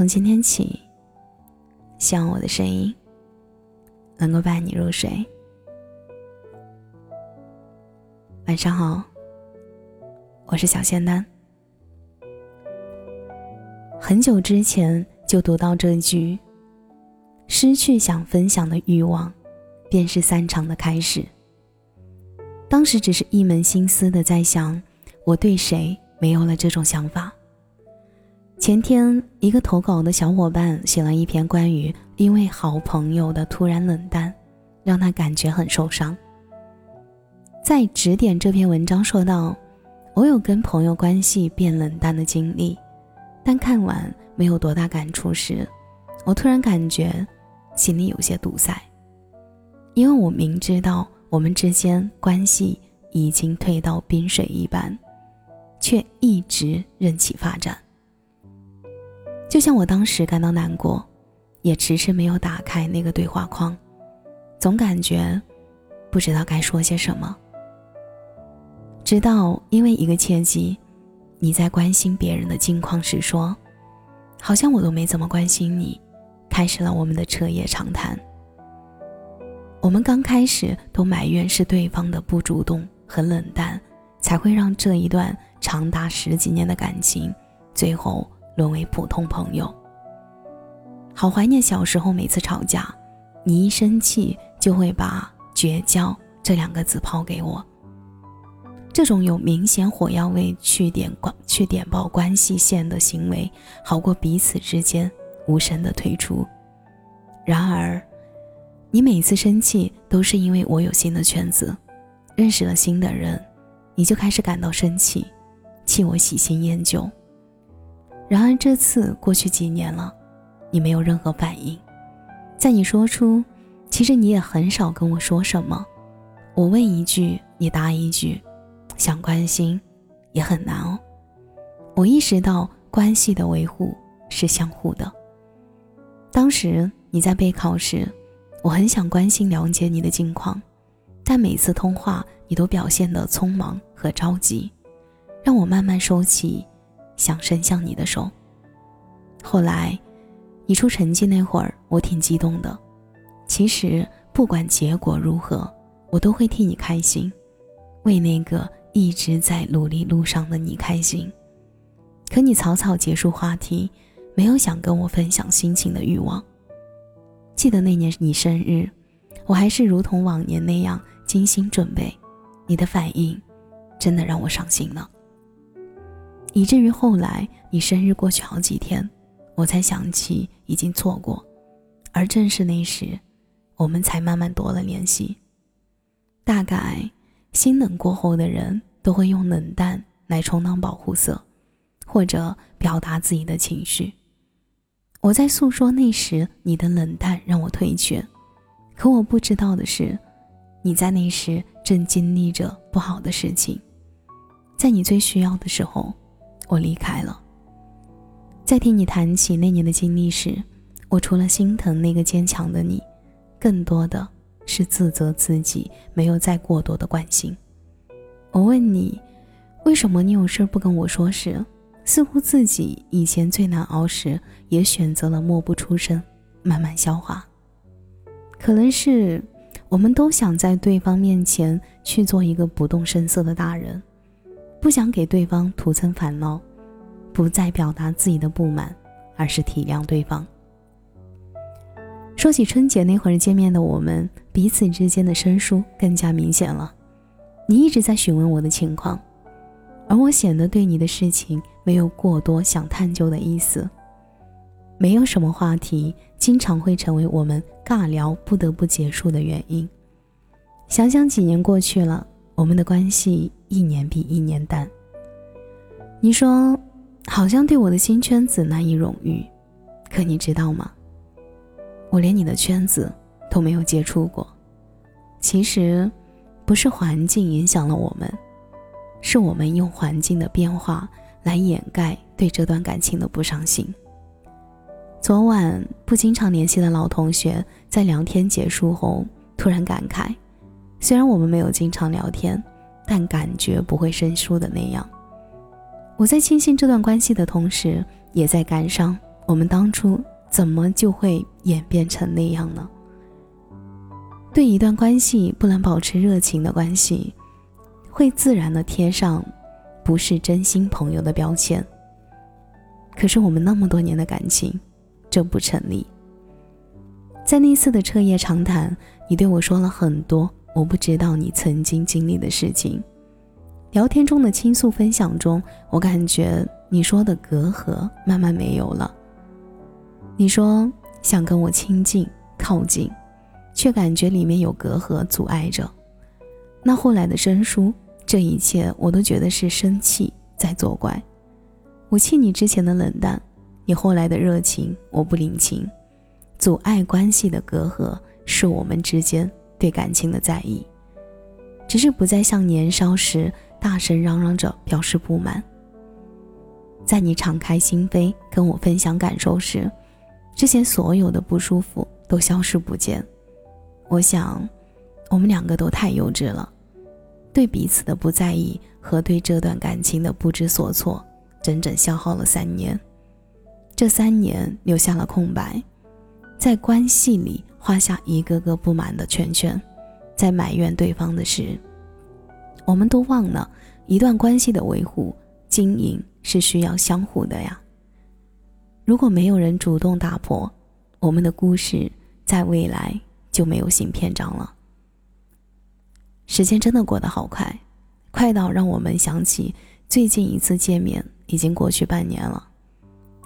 从今天起，希望我的声音能够伴你入睡。晚上好，我是小仙丹。很久之前就读到这句：“失去想分享的欲望，便是散场的开始。”当时只是一门心思的在想，我对谁没有了这种想法。前天，一个投稿的小伙伴写了一篇关于因为好朋友的突然冷淡，让他感觉很受伤。在指点这篇文章说道：“我有跟朋友关系变冷淡的经历，但看完没有多大感触时，我突然感觉心里有些堵塞，因为我明知道我们之间关系已经退到冰水一般，却一直任其发展。”就像我当时感到难过，也迟迟没有打开那个对话框，总感觉不知道该说些什么。直到因为一个契机，你在关心别人的近况时说：“好像我都没怎么关心你。”开始了我们的彻夜长谈。我们刚开始都埋怨是对方的不主动和冷淡，才会让这一段长达十几年的感情最后。沦为普通朋友。好怀念小时候，每次吵架，你一生气就会把“绝交”这两个字抛给我。这种有明显火药味去点关、去点爆关系线的行为，好过彼此之间无声的退出。然而，你每次生气都是因为我有新的圈子，认识了新的人，你就开始感到生气，气我喜新厌旧。然而这次过去几年了，你没有任何反应。在你说出“其实你也很少跟我说什么”，我问一句你答一句，想关心也很难哦。我意识到关系的维护是相互的。当时你在备考时，我很想关心了解你的近况，但每次通话你都表现得匆忙和着急，让我慢慢收起。想伸向你的手。后来，你出成绩那会儿，我挺激动的。其实不管结果如何，我都会替你开心，为那个一直在努力路上的你开心。可你草草结束话题，没有想跟我分享心情的欲望。记得那年你生日，我还是如同往年那样精心准备，你的反应，真的让我伤心了。以至于后来你生日过去好几天，我才想起已经错过，而正是那时，我们才慢慢多了联系。大概心冷过后的人都会用冷淡来充当保护色，或者表达自己的情绪。我在诉说那时你的冷淡让我退却，可我不知道的是，你在那时正经历着不好的事情，在你最需要的时候。我离开了。在听你谈起那年的经历时，我除了心疼那个坚强的你，更多的是自责自己没有再过多的关心。我问你，为什么你有事不跟我说时，似乎自己以前最难熬时，也选择了默不出声，慢慢消化。可能是我们都想在对方面前去做一个不动声色的大人。不想给对方徒增烦恼，不再表达自己的不满，而是体谅对方。说起春节那会儿见面的我们，彼此之间的生疏更加明显了。你一直在询问我的情况，而我显得对你的事情没有过多想探究的意思。没有什么话题，经常会成为我们尬聊不得不结束的原因。想想几年过去了。我们的关系一年比一年淡。你说，好像对我的新圈子难以融入，可你知道吗？我连你的圈子都没有接触过。其实，不是环境影响了我们，是我们用环境的变化来掩盖对这段感情的不上心。昨晚不经常联系的老同学，在聊天结束后突然感慨。虽然我们没有经常聊天，但感觉不会生疏的那样。我在庆幸这段关系的同时，也在感伤我们当初怎么就会演变成那样呢？对一段关系不能保持热情的关系，会自然的贴上不是真心朋友的标签。可是我们那么多年的感情，这不成立。在那次的彻夜长谈，你对我说了很多我不知道你曾经经历的事情。聊天中的倾诉分享中，我感觉你说的隔阂慢慢没有了。你说想跟我亲近靠近，却感觉里面有隔阂阻碍着。那后来的生疏，这一切我都觉得是生气在作怪。我气你之前的冷淡，你后来的热情我不领情。阻碍关系的隔阂是我们之间对感情的在意，只是不再像年少时大声嚷嚷着表示不满。在你敞开心扉跟我分享感受时。之前所有的不舒服都消失不见，我想，我们两个都太幼稚了，对彼此的不在意和对这段感情的不知所措，整整消耗了三年。这三年留下了空白，在关系里画下一个个不满的圈圈，在埋怨对方的事。我们都忘了，一段关系的维护经营是需要相互的呀。如果没有人主动打破，我们的故事在未来就没有新篇章了。时间真的过得好快，快到让我们想起最近一次见面已经过去半年了。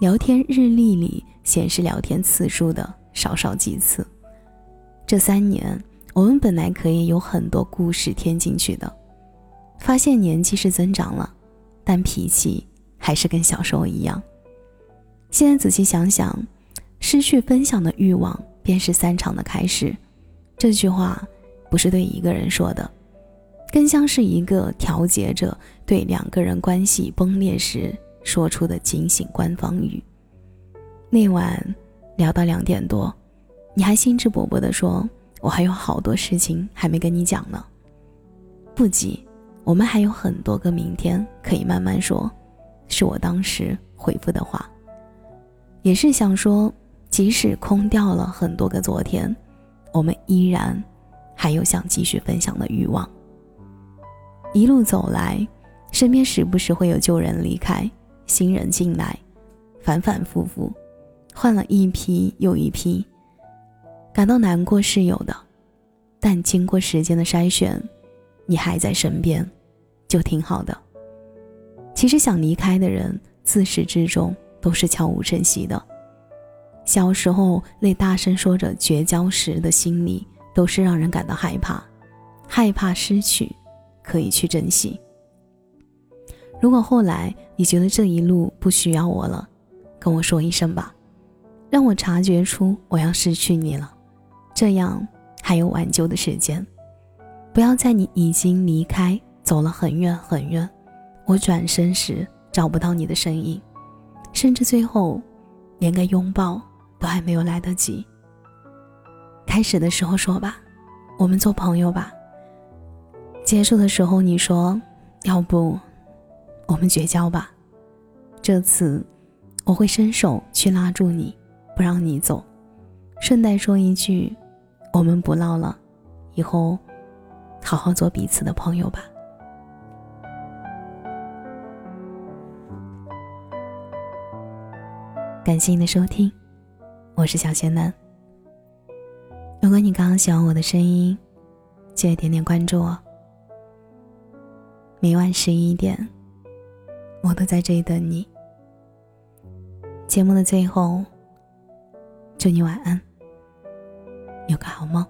聊天日历里显示聊天次数的少少几次。这三年，我们本来可以有很多故事添进去的，发现年纪是增长了，但脾气还是跟小时候一样。现在仔细想想，失去分享的欲望便是散场的开始。这句话不是对一个人说的，更像是一个调节者对两个人关系崩裂时说出的警醒官方语。那晚聊到两点多，你还兴致勃勃地说：“我还有好多事情还没跟你讲呢。”不急，我们还有很多个明天可以慢慢说。是我当时回复的话。也是想说，即使空掉了很多个昨天，我们依然还有想继续分享的欲望。一路走来，身边时不时会有旧人离开，新人进来，反反复复，换了一批又一批。感到难过是有的，但经过时间的筛选，你还在身边，就挺好的。其实想离开的人，自始至终。都是悄无声息的。小时候那大声说着绝交时的心里，都是让人感到害怕，害怕失去，可以去珍惜。如果后来你觉得这一路不需要我了，跟我说一声吧，让我察觉出我要失去你了，这样还有挽救的时间。不要在你已经离开，走了很远很远，我转身时找不到你的身影。甚至最后，连个拥抱都还没有来得及。开始的时候说吧，我们做朋友吧。结束的时候你说，要不，我们绝交吧。这次，我会伸手去拉住你，不让你走。顺带说一句，我们不闹了，以后，好好做彼此的朋友吧。感谢你的收听，我是小仙男。如果你刚刚喜欢我的声音，记得点点关注我。每晚十一点，我都在这里等你。节目的最后，祝你晚安，有个好梦。